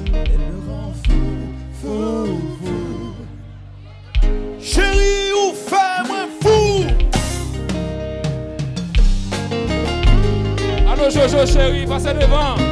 bouche, elle me rend fou, fou, fou. Chérie, ou fais-moi fou. Allô, Jojo, chérie, passez devant.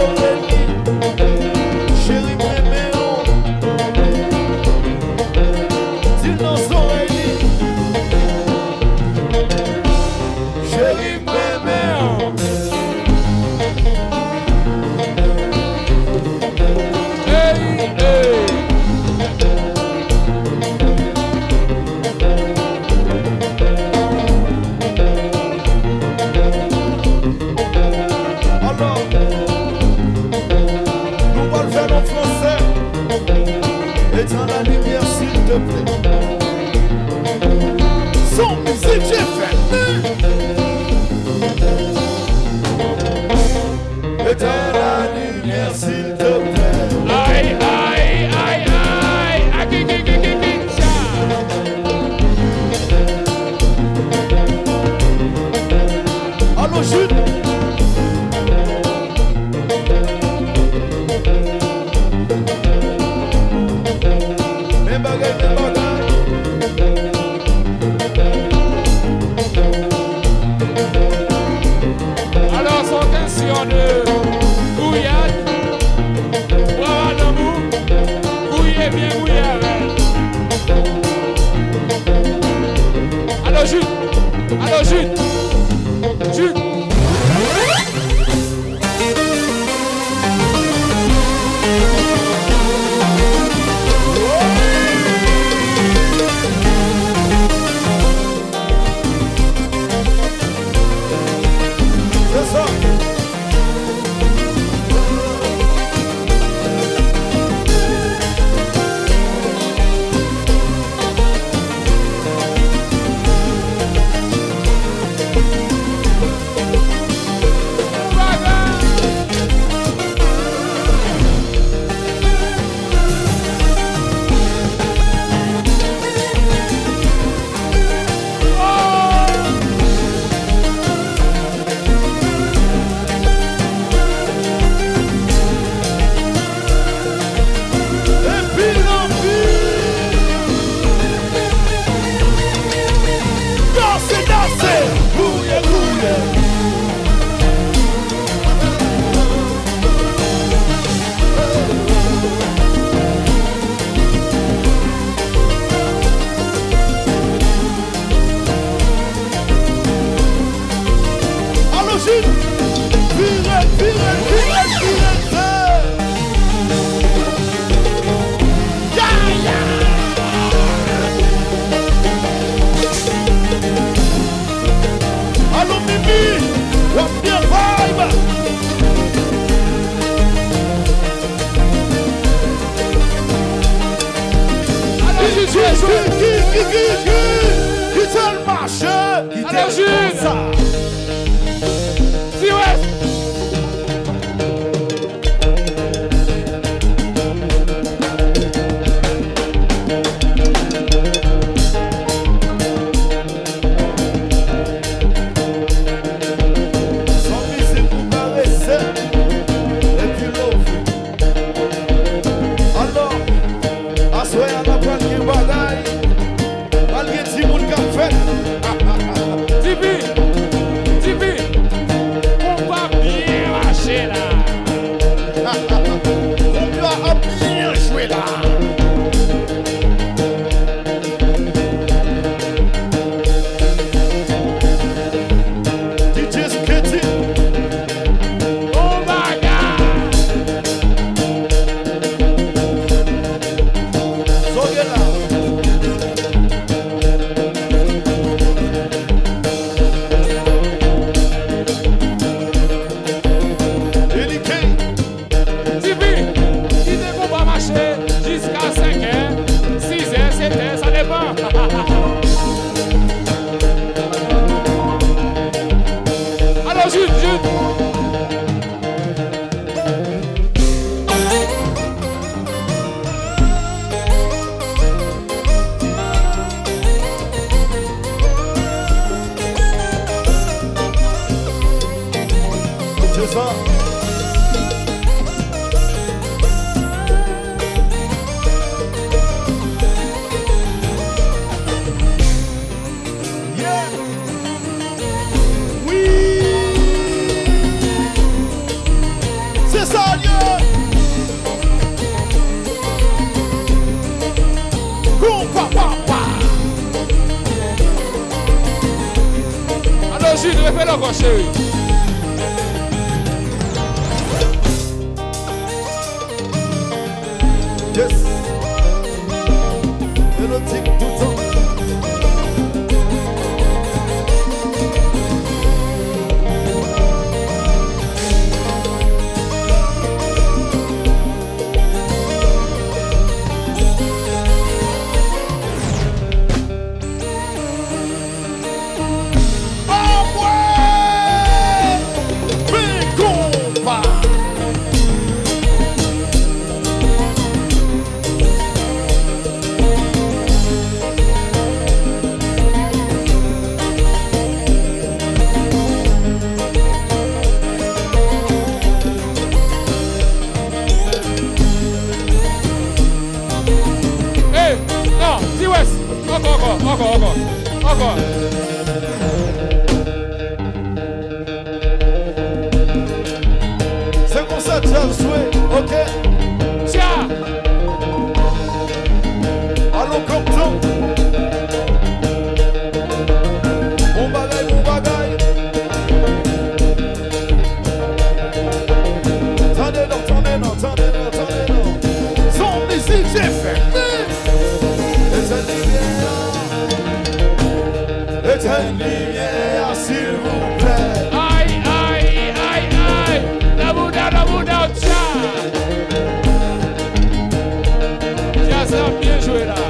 Lord. Hoje Mimi. Wap bien vibe. Qui, para vocês. fazer a minha joelhada.